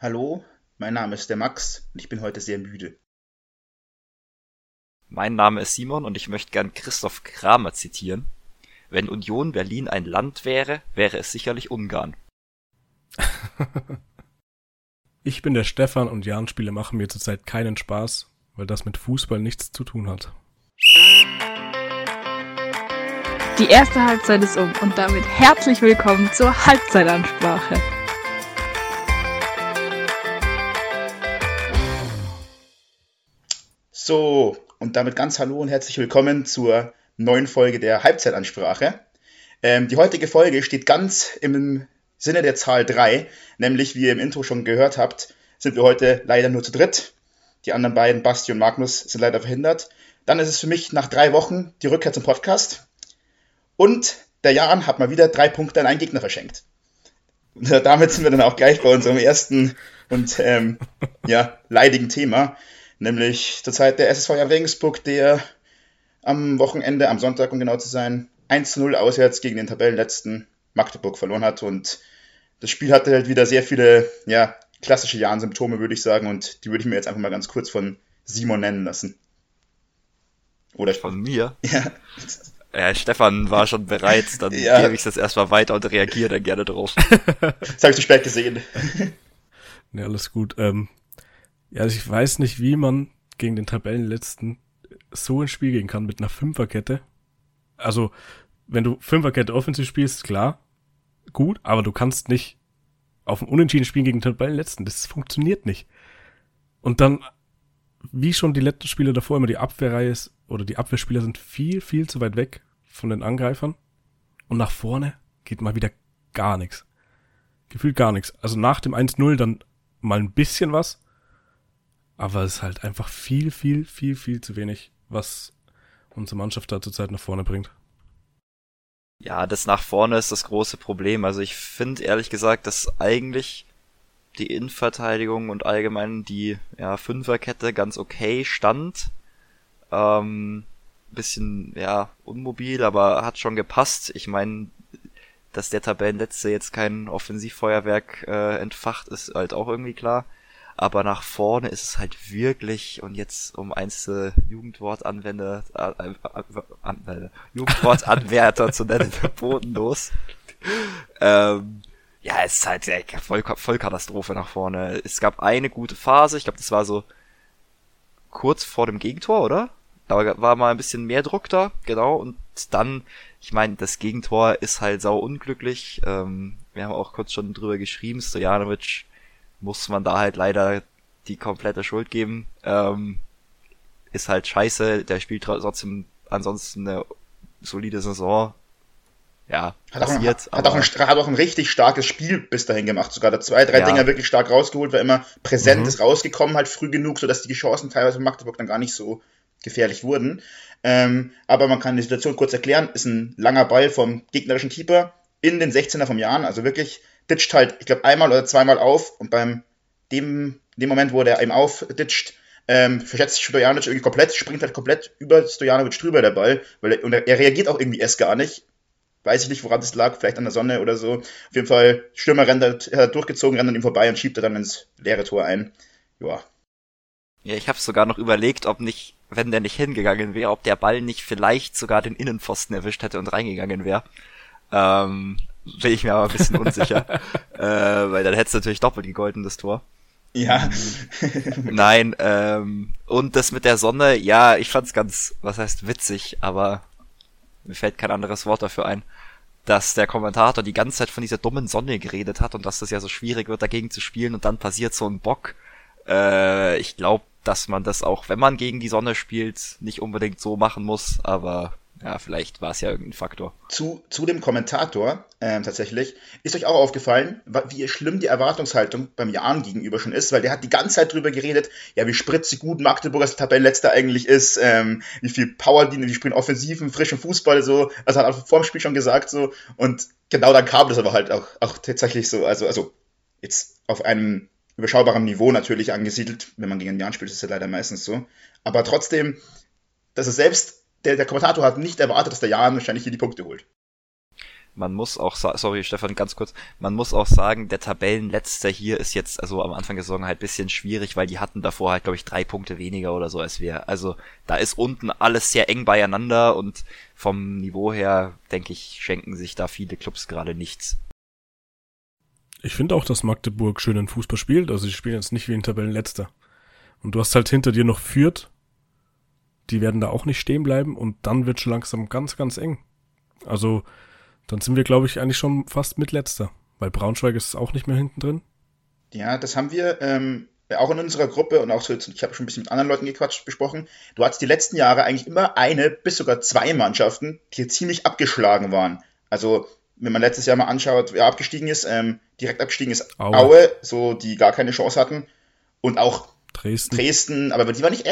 Hallo, mein Name ist der Max und ich bin heute sehr müde. Mein Name ist Simon und ich möchte gern Christoph Kramer zitieren. Wenn Union Berlin ein Land wäre, wäre es sicherlich Ungarn. ich bin der Stefan und Jahn-Spiele machen mir zurzeit keinen Spaß, weil das mit Fußball nichts zu tun hat. Die erste Halbzeit ist um und damit herzlich willkommen zur Halbzeitansprache. So, und damit ganz hallo und herzlich willkommen zur neuen Folge der Halbzeitansprache. Ähm, die heutige Folge steht ganz im Sinne der Zahl 3, nämlich wie ihr im Intro schon gehört habt, sind wir heute leider nur zu dritt. Die anderen beiden, Basti und Magnus, sind leider verhindert. Dann ist es für mich nach drei Wochen die Rückkehr zum Podcast. Und der Jan hat mal wieder drei Punkte an einen Gegner verschenkt. Damit sind wir dann auch gleich bei unserem ersten und ähm, ja, leidigen Thema nämlich zurzeit der SSV Regensburg, der am Wochenende, am Sonntag, um genau zu sein, 1-0 auswärts gegen den Tabellenletzten Magdeburg verloren hat. Und das Spiel hatte halt wieder sehr viele ja, klassische Jahn-Symptome, würde ich sagen. Und die würde ich mir jetzt einfach mal ganz kurz von Simon nennen lassen. Oder von mir? Ja. Ja, Stefan war schon bereit, dann ja. gebe ich das erstmal weiter und reagiere dann gerne drauf. das habe ich zu spät gesehen. Ja, alles gut. Ähm, ja, also ich weiß nicht, wie man gegen den Tabellenletzten so ins Spiel gehen kann mit einer Fünferkette. Also, wenn du Fünferkette offensiv spielst, klar, gut, aber du kannst nicht auf ein Unentschieden spielen gegen den Tabellenletzten. Das funktioniert nicht. Und dann, wie schon die letzten Spiele davor, immer die Abwehrreihe ist, oder die Abwehrspieler sind viel, viel zu weit weg von den Angreifern. Und nach vorne geht mal wieder gar nichts. Gefühlt gar nichts. Also nach dem 1-0 dann mal ein bisschen was, aber es ist halt einfach viel, viel, viel, viel zu wenig, was unsere Mannschaft da zurzeit nach vorne bringt. Ja, das nach vorne ist das große Problem. Also ich finde ehrlich gesagt, dass eigentlich die Innenverteidigung und allgemein die ja, Fünferkette ganz okay stand. Ähm, bisschen ja unmobil, aber hat schon gepasst. Ich meine, dass der Tabellenletzte jetzt kein Offensivfeuerwerk äh, entfacht, ist halt auch irgendwie klar aber nach vorne ist es halt wirklich, und jetzt um einzelne Jugendwortanwender, äh, äh, äh, Jugendwortanwärter zu nennen, bodenlos. Ähm, ja, es ist halt ey, voll, voll Katastrophe nach vorne. Es gab eine gute Phase, ich glaube, das war so kurz vor dem Gegentor, oder? Da war mal ein bisschen mehr Druck da, genau, und dann, ich meine, das Gegentor ist halt sau unglücklich. Ähm, wir haben auch kurz schon drüber geschrieben, Stojanovic muss man da halt leider die komplette Schuld geben. Ähm, ist halt scheiße, der spielt trotzdem ansonsten eine solide Saison. Ja, hat passiert. Auch ein, hat, auch ein, hat auch ein richtig starkes Spiel bis dahin gemacht. Sogar da zwei, drei ja. Dinger wirklich stark rausgeholt, war immer präsent mhm. ist rausgekommen, halt früh genug, sodass die Chancen teilweise von Magdeburg dann gar nicht so gefährlich wurden. Ähm, aber man kann die Situation kurz erklären. Ist ein langer Ball vom gegnerischen Keeper in den 16er vom Jahren, also wirklich ditcht halt, ich glaube, einmal oder zweimal auf und beim dem, dem Moment, wo der eben aufditscht, ähm, verschätzt sich Stojanovic irgendwie komplett, springt halt komplett über Stojanovic drüber, der Ball, weil er, und er, er reagiert auch irgendwie erst gar nicht. Weiß ich nicht, woran das lag, vielleicht an der Sonne oder so. Auf jeden Fall, Stürmer rennt halt, er hat durchgezogen, rennt an ihm vorbei und schiebt er dann ins leere Tor ein. Ja. Ja, ich habe sogar noch überlegt, ob nicht, wenn der nicht hingegangen wäre, ob der Ball nicht vielleicht sogar den Innenpfosten erwischt hätte und reingegangen wäre. Ähm, bin ich mir aber ein bisschen unsicher. äh, weil dann hättest du natürlich doppelt gegolten, das Tor. Ja. Nein, ähm, und das mit der Sonne, ja, ich fand's ganz, was heißt witzig, aber mir fällt kein anderes Wort dafür ein, dass der Kommentator die ganze Zeit von dieser dummen Sonne geredet hat und dass das ja so schwierig wird, dagegen zu spielen und dann passiert so ein Bock. Äh, ich glaube, dass man das auch, wenn man gegen die Sonne spielt, nicht unbedingt so machen muss, aber ja, vielleicht war es ja irgendein Faktor. Zu, zu dem Kommentator ähm, tatsächlich, ist euch auch aufgefallen, wie schlimm die Erwartungshaltung beim Jan gegenüber schon ist, weil der hat die ganze Zeit drüber geredet, ja, wie spritzig gut Magdeburg als Tabellenletzter eigentlich ist, ähm, wie viel Power die, die spielen offensiven, frischen Fußball so, also hat er vor dem Spiel schon gesagt so. Und genau dann kam das aber halt auch, auch tatsächlich so, also, also jetzt auf einem überschaubaren Niveau natürlich angesiedelt, wenn man gegen Jan spielt, ist es ja leider meistens so, aber trotzdem, dass er selbst der, der Kommentator hat nicht erwartet, dass der Jan wahrscheinlich hier die Punkte holt. man muss auch, sorry Stefan, ganz kurz, man muss auch sagen, der Tabellenletzter hier ist jetzt, also am Anfang der Saison halt bisschen schwierig, weil die hatten davor halt, glaube ich, drei Punkte weniger oder so als wir. Also da ist unten alles sehr eng beieinander und vom Niveau her, denke ich, schenken sich da viele Clubs gerade nichts. Ich finde auch, dass Magdeburg schönen Fußball spielt, also sie spielen jetzt nicht wie ein Tabellenletzter. Und du hast halt hinter dir noch Fürth, die werden da auch nicht stehen bleiben und dann wird schon langsam ganz, ganz eng. Also dann sind wir, glaube ich, eigentlich schon fast mit letzter, weil Braunschweig ist auch nicht mehr hinten drin. Ja, das haben wir ähm, auch in unserer Gruppe und auch so, ich habe schon ein bisschen mit anderen Leuten gequatscht, besprochen. Du hattest die letzten Jahre eigentlich immer eine bis sogar zwei Mannschaften, die ziemlich abgeschlagen waren. Also, wenn man letztes Jahr mal anschaut, wer abgestiegen ist, ähm, direkt abgestiegen ist Aue. Aue, so die gar keine Chance hatten. Und auch Dresden. Dresden, aber die war nicht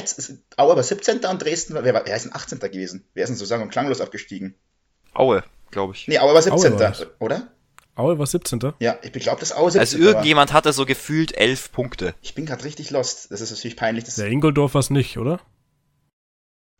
Aue war 17. und Dresden, wer, war, wer ist denn 18. gewesen? Wer ist denn sozusagen klanglos abgestiegen? Aue, glaube ich. Nee, Aue war 17. Aue war oder? Aue war 17. Ja, ich glaube, das Aue 17. Also irgendjemand war. hatte so gefühlt elf Punkte. Ich bin gerade richtig lost. Das ist natürlich peinlich. Das Der Ingoldorf war es nicht, oder?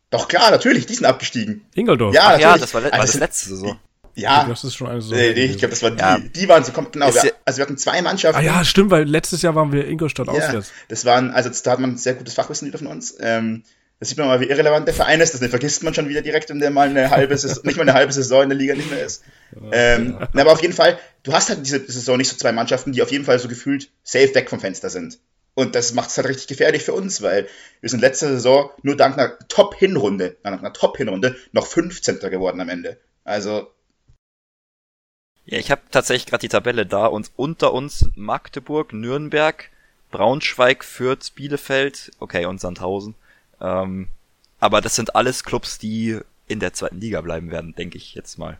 Doch klar, natürlich, die sind abgestiegen. Ingoldorf. Ja, Ach, ja das war, le also, war das letzte Saison. Ja. Das ist schon eine Saison. Nee, nee, ich glaube, das war die, ja. die waren so, kommt, genau. Wir, also wir hatten zwei Mannschaften. Ah ja, stimmt, weil letztes Jahr waren wir Ingolstadt ja, auswärts. Das waren, also da hat man ein sehr gutes Fachwissen wieder von uns. Ähm, da sieht man mal, wie irrelevant der Verein ist. Das vergisst man schon wieder direkt, wenn der mal eine halbe Saison, nicht mal eine halbe Saison in der Liga nicht mehr ist. Ähm, ja. aber auf jeden Fall, du hast halt diese Saison nicht so zwei Mannschaften, die auf jeden Fall so gefühlt safe weg vom Fenster sind. Und das macht es halt richtig gefährlich für uns, weil wir sind letzte Saison nur dank einer Top-Hinrunde, nach einer Top-Hinrunde, noch 15. geworden am Ende. Also. Ja, ich habe tatsächlich gerade die Tabelle da und unter uns Magdeburg, Nürnberg, Braunschweig, Fürth, Bielefeld, okay, und Sandhausen. Ähm, aber das sind alles Clubs, die in der zweiten Liga bleiben werden, denke ich jetzt mal.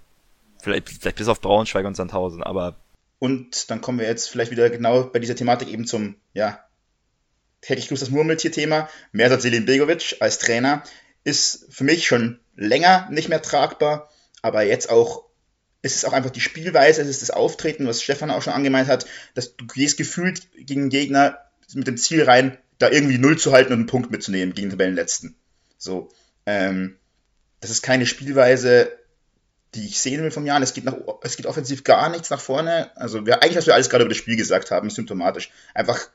Vielleicht, vielleicht bis auf Braunschweig und Sandhausen, aber. Und dann kommen wir jetzt vielleicht wieder genau bei dieser Thematik eben zum, ja, hätte ich das Murmeltier-Thema. Mersat Selim Begovic als Trainer ist für mich schon länger nicht mehr tragbar, aber jetzt auch, es ist auch einfach die Spielweise, es ist das Auftreten, was Stefan auch schon angemeint hat, dass du gehst gefühlt gegen Gegner mit dem Ziel rein, da irgendwie Null zu halten und einen Punkt mitzunehmen gegen den Tabellenletzten. So, ähm, das ist keine Spielweise, die ich sehen will vom Jahr. Es geht, nach, es geht offensiv gar nichts nach vorne. Also wir, eigentlich, was wir alles gerade über das Spiel gesagt haben, ist symptomatisch. Einfach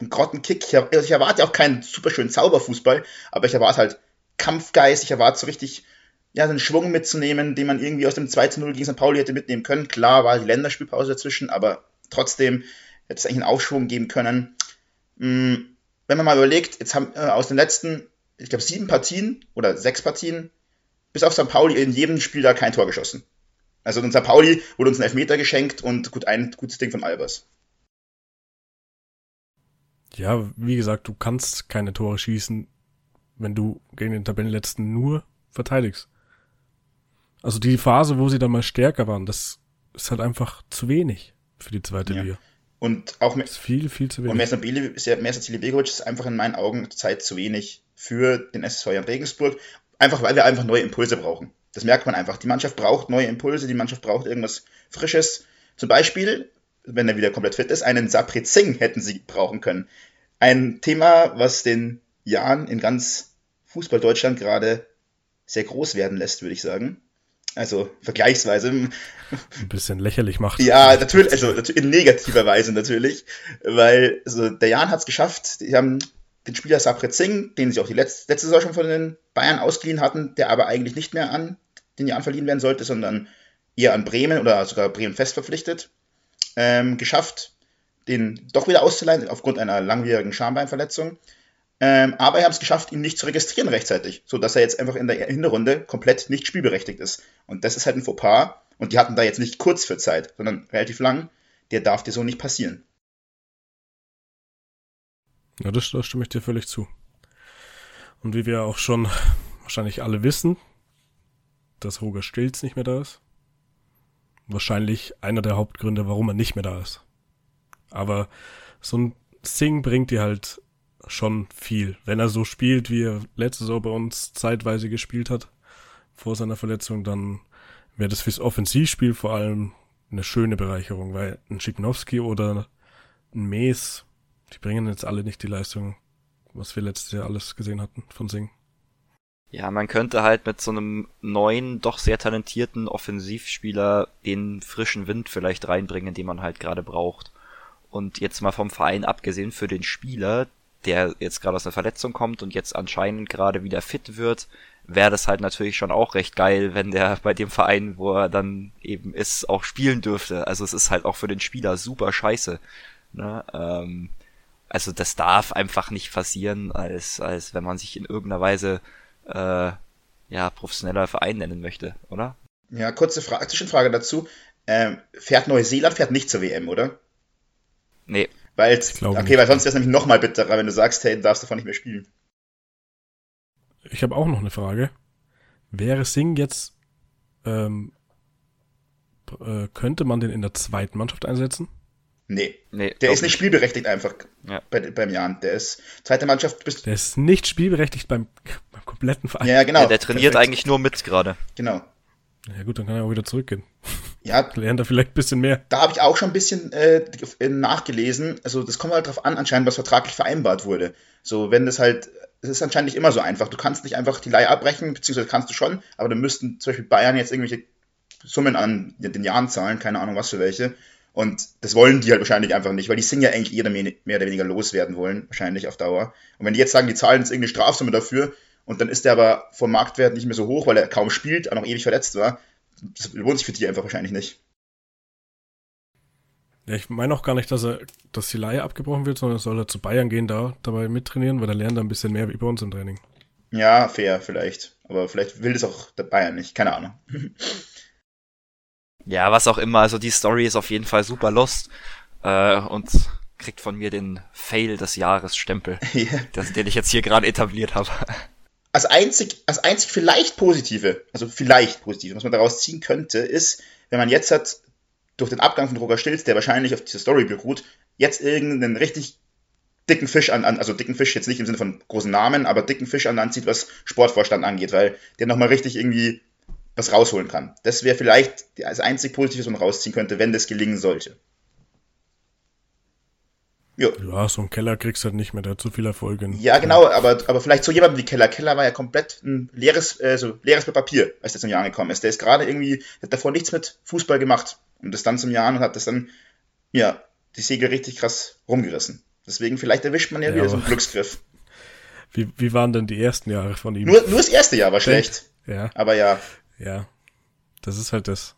ein Grottenkick. Ich, ich erwarte auch keinen super schönen Zauberfußball, aber ich erwarte halt Kampfgeist. Ich erwarte so richtig, ja, einen Schwung mitzunehmen, den man irgendwie aus dem 2-0 gegen St. Pauli hätte mitnehmen können. Klar war die Länderspielpause dazwischen, aber trotzdem hätte es eigentlich einen Aufschwung geben können. Hm, wenn man mal überlegt, jetzt haben äh, aus den letzten, ich glaube, sieben Partien oder sechs Partien, bis auf St. Pauli in jedem Spiel da kein Tor geschossen. Also in St. Pauli wurde uns ein Elfmeter geschenkt und gut ein gutes Ding von Albers. Ja, wie gesagt, du kannst keine Tore schießen, wenn du gegen den Tabellenletzten nur verteidigst. Also die Phase, wo sie dann mal stärker waren, das ist halt einfach zu wenig für die zweite ja. Liga. Und auch ist viel, viel zu wenig. Und Mersa Cilibegovic ist einfach in meinen Augen Zeit zu wenig für den SSV Jan Regensburg. Einfach, weil wir einfach neue Impulse brauchen. Das merkt man einfach. Die Mannschaft braucht neue Impulse, die Mannschaft braucht irgendwas Frisches. Zum Beispiel, wenn er wieder komplett fit ist, einen Sapri Singh hätten sie brauchen können. Ein Thema, was den Jan in ganz Fußball Deutschland gerade sehr groß werden lässt, würde ich sagen also vergleichsweise. Ein bisschen lächerlich macht. Ja, natürlich, also in negativer Weise natürlich, weil also der Jan hat es geschafft, die haben den Spieler Sapret Singh, den sie auch die letzte, letzte Saison schon von den Bayern ausgeliehen hatten, der aber eigentlich nicht mehr an den Jan verliehen werden sollte, sondern eher an Bremen oder sogar Bremen fest verpflichtet, ähm, geschafft, den doch wieder auszuleihen aufgrund einer langwierigen Schambeinverletzung. Ähm, aber er hat es geschafft, ihn nicht zu registrieren rechtzeitig, sodass er jetzt einfach in der Hinterrunde komplett nicht spielberechtigt ist. Und das ist halt ein Fauxpas. Und die hatten da jetzt nicht kurz für Zeit, sondern relativ lang. Der darf dir so nicht passieren. Ja, das, das stimme ich dir völlig zu. Und wie wir auch schon wahrscheinlich alle wissen, dass Roger Stilz nicht mehr da ist. Wahrscheinlich einer der Hauptgründe, warum er nicht mehr da ist. Aber so ein Sing bringt dir halt schon viel. Wenn er so spielt, wie er letzte Saison bei uns zeitweise gespielt hat, vor seiner Verletzung, dann wäre das fürs Offensivspiel vor allem eine schöne Bereicherung, weil ein Schipnowski oder ein Mees, die bringen jetzt alle nicht die Leistung, was wir letztes Jahr alles gesehen hatten von Sing. Ja, man könnte halt mit so einem neuen, doch sehr talentierten Offensivspieler den frischen Wind vielleicht reinbringen, den man halt gerade braucht. Und jetzt mal vom Verein abgesehen für den Spieler, der jetzt gerade aus einer Verletzung kommt und jetzt anscheinend gerade wieder fit wird, wäre das halt natürlich schon auch recht geil, wenn der bei dem Verein, wo er dann eben ist, auch spielen dürfte. Also es ist halt auch für den Spieler super scheiße. Ne? Ähm, also das darf einfach nicht passieren, als, als wenn man sich in irgendeiner Weise äh, ja, professioneller Verein nennen möchte, oder? Ja, kurze Frage, Zwischenfrage dazu. Ähm, fährt Neuseeland fährt nicht zur WM, oder? Nee. Weil, okay, weil sonst wäre es nämlich nochmal bitterer, wenn du sagst, hey, du darfst davon nicht mehr spielen. Ich habe auch noch eine Frage. Wäre Singh jetzt, ähm, äh, könnte man den in der zweiten Mannschaft einsetzen? Nee. nee der ist nicht spielberechtigt einfach ja. bei, beim Jan. Der ist zweite Mannschaft. Bist der ist nicht spielberechtigt beim, beim kompletten Verein. Ja, genau. Ja, der trainiert Perfekt. eigentlich nur mit gerade. Genau. Ja gut, dann kann er auch wieder zurückgehen. Ja. Lernt er vielleicht ein bisschen mehr. Da habe ich auch schon ein bisschen äh, nachgelesen. Also das kommt halt drauf an, anscheinend, was vertraglich vereinbart wurde. So, wenn das halt, es ist anscheinend nicht immer so einfach. Du kannst nicht einfach die Leihe abbrechen, beziehungsweise kannst du schon, aber dann müssten zum Beispiel Bayern jetzt irgendwelche Summen an den Jahren zahlen, keine Ahnung was für welche. Und das wollen die halt wahrscheinlich einfach nicht, weil die Sing ja eigentlich eher mehr, mehr oder weniger loswerden wollen, wahrscheinlich auf Dauer. Und wenn die jetzt sagen, die zahlen jetzt irgendeine Strafsumme dafür und dann ist der aber vom Marktwert nicht mehr so hoch, weil er kaum spielt, auch noch ewig verletzt war, das lohnt sich für die einfach wahrscheinlich nicht. Ja, ich meine auch gar nicht, dass er, dass die Leihe abgebrochen wird, sondern soll er zu Bayern gehen, da dabei mittrainieren, weil er lernt da ein bisschen mehr wie bei uns im Training. Ja, fair, vielleicht. Aber vielleicht will das auch der Bayern nicht, keine Ahnung. ja, was auch immer, also die Story ist auf jeden Fall super lost äh, und kriegt von mir den Fail des Jahres Stempel, yeah. den ich jetzt hier gerade etabliert habe als einzig, als einzig vielleicht positive, also vielleicht positive, was man daraus ziehen könnte, ist, wenn man jetzt hat, durch den Abgang von Roger Stilz, der wahrscheinlich auf dieser Story beruht, jetzt irgendeinen richtig dicken Fisch an, also dicken Fisch jetzt nicht im Sinne von großen Namen, aber dicken Fisch an anzieht, was Sportvorstand angeht, weil der nochmal richtig irgendwie was rausholen kann. Das wäre vielleicht das einzig Positive, was man rausziehen könnte, wenn das gelingen sollte. Jo. Ja, so ein Keller kriegst du halt nicht mehr, der hat zu viel Erfolge. Ja, genau, aber, aber vielleicht so jemand wie Keller. Keller war ja komplett ein leeres, äh, so leeres Papier, als der zum Jahr angekommen ist. Der ist gerade irgendwie, hat davor nichts mit Fußball gemacht und ist dann zum Jahr und hat das dann, ja, die Segel richtig krass rumgerissen. Deswegen, vielleicht erwischt man ja, ja wieder so einen Glücksgriff. Wie, wie waren denn die ersten Jahre von ihm? Nur, nur das erste Jahr war schlecht. Ja. Aber ja. Ja. Das ist halt das.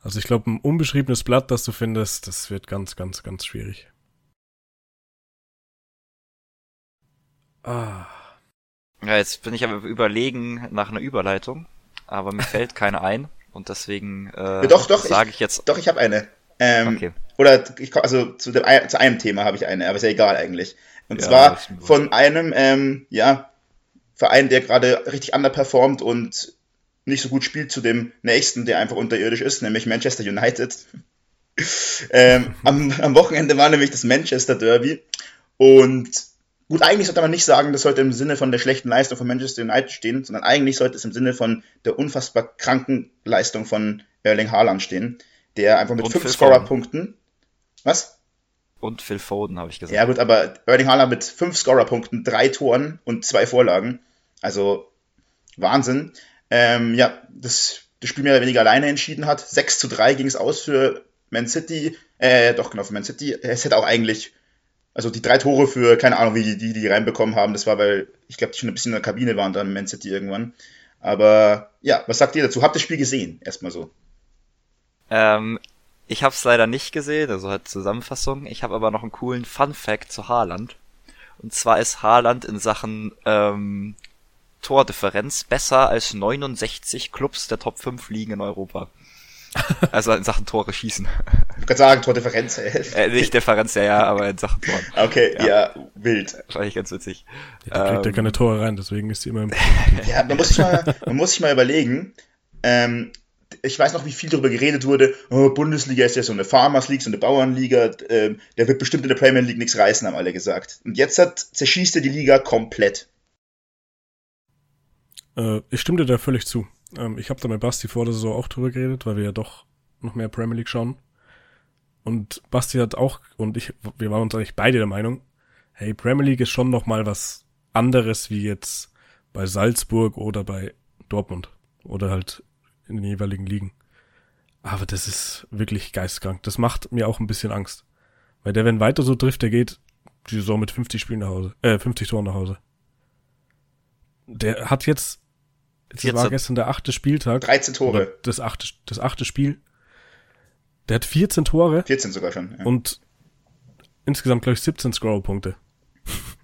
Also ich glaube, ein unbeschriebenes Blatt, das du findest, das wird ganz, ganz, ganz schwierig. Ah. Ja, jetzt bin ich aber überlegen nach einer Überleitung, aber mir fällt keine ein und deswegen äh, doch, doch, sage ich, ich, jetzt. Doch, ich habe eine. Ähm, okay. Oder ich, also zu, dem, zu einem Thema habe ich eine, aber ist ja egal eigentlich. Und ja, zwar von einem ähm, ja, Verein, der gerade richtig underperformt und nicht so gut spielt, zu dem nächsten, der einfach unterirdisch ist, nämlich Manchester United. ähm, am, am Wochenende war nämlich das Manchester Derby und Gut, eigentlich sollte man nicht sagen, das sollte im Sinne von der schlechten Leistung von Manchester United stehen, sondern eigentlich sollte es im Sinne von der unfassbar kranken Leistung von Erling Haaland stehen, der einfach mit Und fünf Scorer-Punkten. Was? Und Phil Foden, habe ich gesagt. Ja, gut, aber Erling Haaland mit fünf Scorer-Punkten, drei Toren und zwei Vorlagen. Also Wahnsinn. Ähm, ja, das, das Spiel mehr oder weniger alleine entschieden hat. 6 zu 3 ging es aus für Man City. Äh, doch, genau, für Man City. Es hätte auch eigentlich also die drei Tore für, keine Ahnung, wie die, die reinbekommen haben, das war, weil ich glaube, die schon ein bisschen in der Kabine waren dann im Man City irgendwann. Aber ja, was sagt ihr dazu? Habt ihr das Spiel gesehen? Erstmal so. Ähm, ich habe es leider nicht gesehen, also halt Zusammenfassung. Ich habe aber noch einen coolen Fun Fact zu Haaland. Und zwar ist Haaland in Sachen ähm, Tordifferenz besser als 69 Clubs der Top 5 Ligen in Europa. Also in Sachen Tore schießen. Ich kann sagen, Tordifferenz. äh, nicht Differenz, ja, ja, aber in Sachen Toren. Okay, ja, ja wild. Wahrscheinlich ganz witzig. Ja, da kriegt ähm, ja keine Tore rein, deswegen ist sie immer im Ja, man muss sich mal, man muss sich mal überlegen, ähm, ich weiß noch, wie viel darüber geredet wurde, oh, Bundesliga ist ja so eine Farmers League, so eine Bauernliga, ähm, der wird bestimmt in der Premier League nichts reißen, haben alle gesagt. Und jetzt hat, zerschießt er die Liga komplett. Äh, ich stimme dir da völlig zu. Ähm, ich habe da mit Basti vor der Saison auch drüber geredet, weil wir ja doch noch mehr Premier League schauen. Und Basti hat auch, und ich, wir waren uns eigentlich beide der Meinung, hey, Premier League ist schon noch mal was anderes wie jetzt bei Salzburg oder bei Dortmund oder halt in den jeweiligen Ligen. Aber das ist wirklich geistkrank. Das macht mir auch ein bisschen Angst. Weil der, wenn weiter so trifft, der geht die Saison mit 50 Spielen nach Hause, äh, 50 Toren nach Hause. Der hat jetzt, das 14. war gestern der achte Spieltag. 13 Oder Tore. das achte, das achte Spiel. Der hat 14 Tore 14 sogar schon. Ja, und insgesamt, glaube ich, 17 Scorer-Punkte.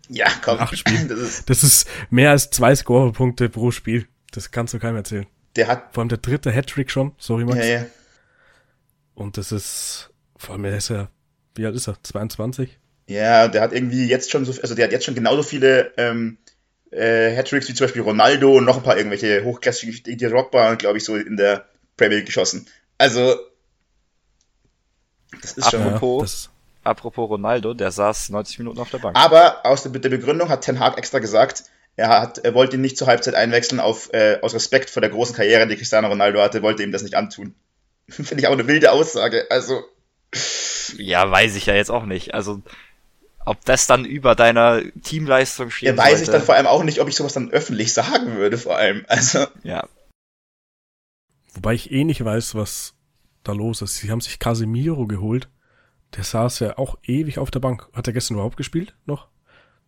ja komm. acht Spielen. Das ist, Das ist mehr als zwei Scorer-Punkte pro Spiel. Das kannst du keinem erzählen. der hat. Vor allem der dritte Hattrick schon, sorry Max. Ja, ja. Und das ist, vor allem er ist ja, wie alt ist er? 22? Ja, der hat irgendwie jetzt schon so, also der hat jetzt schon genauso viele ähm, äh, Hattricks wie zum Beispiel Ronaldo und noch ein paar irgendwelche hochklassige, die Drogba, glaube ich, so in der Premier League geschossen. Also, das ist schon. Apropos- Ja, das, Apropos Ronaldo, der saß 90 Minuten auf der Bank. Aber aus der, der Begründung hat Ten Hag extra gesagt, er, hat, er wollte ihn nicht zur Halbzeit einwechseln, auf, äh, aus Respekt vor der großen Karriere, die Cristiano Ronaldo hatte, wollte ihm das nicht antun. Finde ich auch eine wilde Aussage. Also, Ja, weiß ich ja jetzt auch nicht. Also, ob das dann über deiner Teamleistung steht. er weiß ich dann vor allem auch nicht, ob ich sowas dann öffentlich sagen würde, vor allem. Also, Ja, wobei ich eh nicht weiß, was da los ist. Sie haben sich Casemiro geholt. Der saß ja auch ewig auf der Bank. Hat er gestern überhaupt gespielt noch?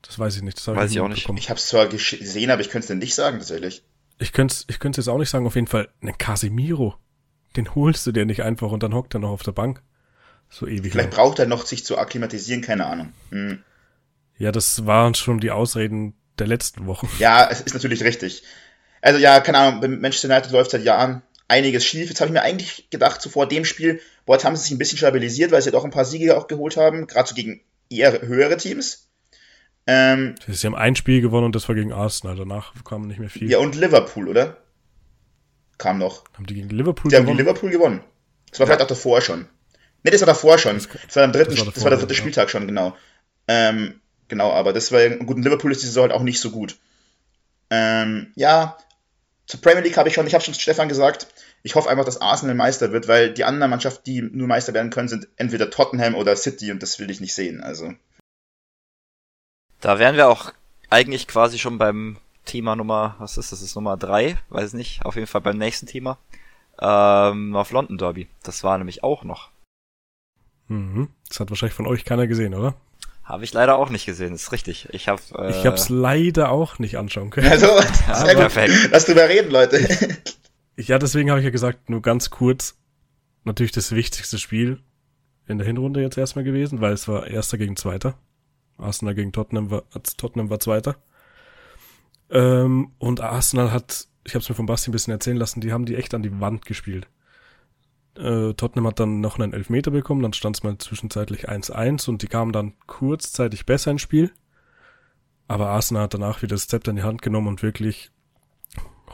Das weiß ich nicht. Das Weiß ich auch nicht. ich habe es zwar gesehen, aber ich könnte es dir nicht sagen, tatsächlich. Ich könnte es ich könnte jetzt auch nicht sagen, auf jeden Fall, einen Casemiro, den holst du dir nicht einfach und dann hockt er noch auf der Bank. So ewig Vielleicht lang. braucht er noch sich zu akklimatisieren, keine Ahnung. Hm. Ja, das waren schon die Ausreden der letzten Wochen. Ja, es ist natürlich richtig. Also ja, keine Ahnung, bei Manchester United läuft seit Jahren einiges schief. Jetzt habe ich mir eigentlich gedacht, so vor dem Spiel, boah, jetzt haben sie sich ein bisschen stabilisiert, weil sie doch ein paar Siege auch geholt haben, gerade so gegen eher höhere Teams. Ähm, Sie haben ein Spiel gewonnen und das war gegen Arsenal. Danach kam nicht mehr viel. ja, und Liverpool, oder? Kam noch. Haben die gegen Liverpool Die haben gewonnen? gegen Liverpool gewonnen. Das war vielleicht auch davor schon. Ne, das war davor schon. Das, war am dritten, das das war war, davor, der dritte ja. Spieltag schon, genau. Ähm, genau, aber das war, gut, in Liverpool ist die Saison halt auch nicht so gut. Ähm, ja, zur Premier League habe ich schon, ich habe schon zu Stefan gesagt, ich hoffe einfach, dass Arsenal Meister wird, weil die anderen Mannschaften, die nur Meister werden können, sind entweder Tottenham oder City und das will ich nicht sehen. Also, da wären wir auch eigentlich quasi schon beim Thema Nummer, was ist das, das ist Nummer drei, weiß nicht, auf jeden Fall beim nächsten Thema. Ähm, auf London Derby. Das war nämlich auch noch. Mhm. Das hat wahrscheinlich von euch keiner gesehen, oder? Habe ich leider auch nicht gesehen, ist richtig. Ich habe äh, Ich hab's leider auch nicht anschauen können. also ja, sehr gut. perfekt. Lass drüber reden, Leute. Ja, deswegen habe ich ja gesagt, nur ganz kurz, natürlich das wichtigste Spiel in der Hinrunde jetzt erstmal gewesen, weil es war Erster gegen Zweiter. Arsenal gegen Tottenham war, Tottenham war Zweiter. Ähm, und Arsenal hat, ich habe es mir von Basti ein bisschen erzählen lassen, die haben die echt an die Wand gespielt. Äh, Tottenham hat dann noch einen Elfmeter bekommen, dann stand es mal zwischenzeitlich 1-1 und die kamen dann kurzzeitig besser ins Spiel. Aber Arsenal hat danach wieder das Zepter in die Hand genommen und wirklich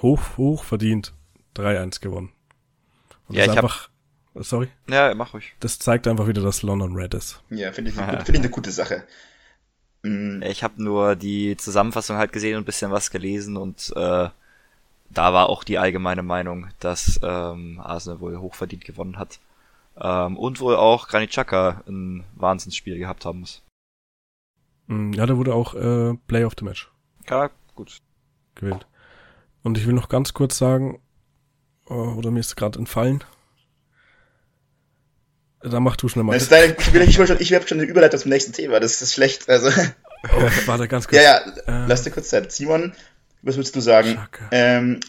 hoch, hoch verdient 3-1 gewonnen. Und Ja, das ich hab- einfach, sorry, Ja, mach ruhig. das zeigt einfach wieder, dass London Red ist. ja, finde ich, eine gute- finde ich eine gute Sache. Mm, Ich habe nur die Zusammenfassung halt gesehen und ein bisschen was gelesen und äh, da war auch die allgemeine Meinung, dass ähm, Arsenal wohl hochverdient gewonnen hat. Ähm, und wohl auch Granit Xhaka ein Wahnsinnsspiel gehabt haben muss. Mm, Ja, da wurde auch äh, Play of the Match Ja, gut. gewählt. Und ich will noch ganz kurz sagen, äh, oder mir ist gerade entfallen. Da mach du schnell mal. Das ist deine, ich will, ich will schon, ich habe schon eine Überleitung zum nächsten Thema, das ist schlecht. Also, Oh, warte, ganz kurz. ja, ja, Äh, lass dir kurz Zeit. Simon, was würdest du sagen? Ähm,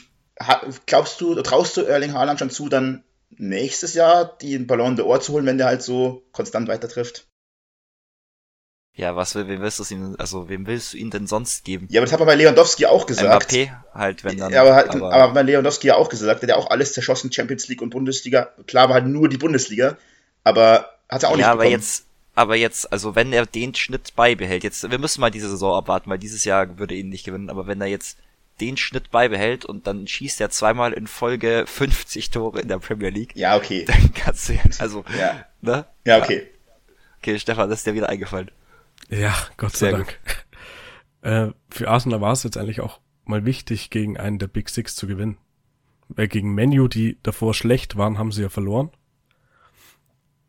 glaubst du, traust du Erling Haaland schon zu, dann nächstes Jahr den Ballon d'Or zu holen, wenn der halt so konstant weiter trifft? Ja, was will, wem willst du ihn, also wem willst du ihn denn sonst geben? Ja, aber das hat man bei Lewandowski auch gesagt. Mbappé halt, wenn dann. Ja, aber, halt, aber, bei Lewandowski ja auch gesagt, der hat ja auch alles zerschossen, Champions League und Bundesliga. Klar war halt nur die Bundesliga, aber hat er auch nicht ja, aber bekommen. jetzt, aber jetzt, also wenn er den Schnitt beibehält, jetzt, wir müssen mal diese Saison abwarten, weil dieses Jahr würde er ihn nicht gewinnen, aber wenn er jetzt den Schnitt beibehält und dann schießt er zweimal in Folge 50 Tore in der Premier League, Ja, okay. dann kannst du ja, also, Ja, ne? ja okay. Okay, Stefan, das ist dir wieder eingefallen. Ja, Gott sei Sehr Dank. Äh, für Arsenal war es jetzt eigentlich auch mal wichtig, gegen einen der Big Six zu gewinnen. Weil gegen Menu, die davor schlecht waren, haben sie ja verloren.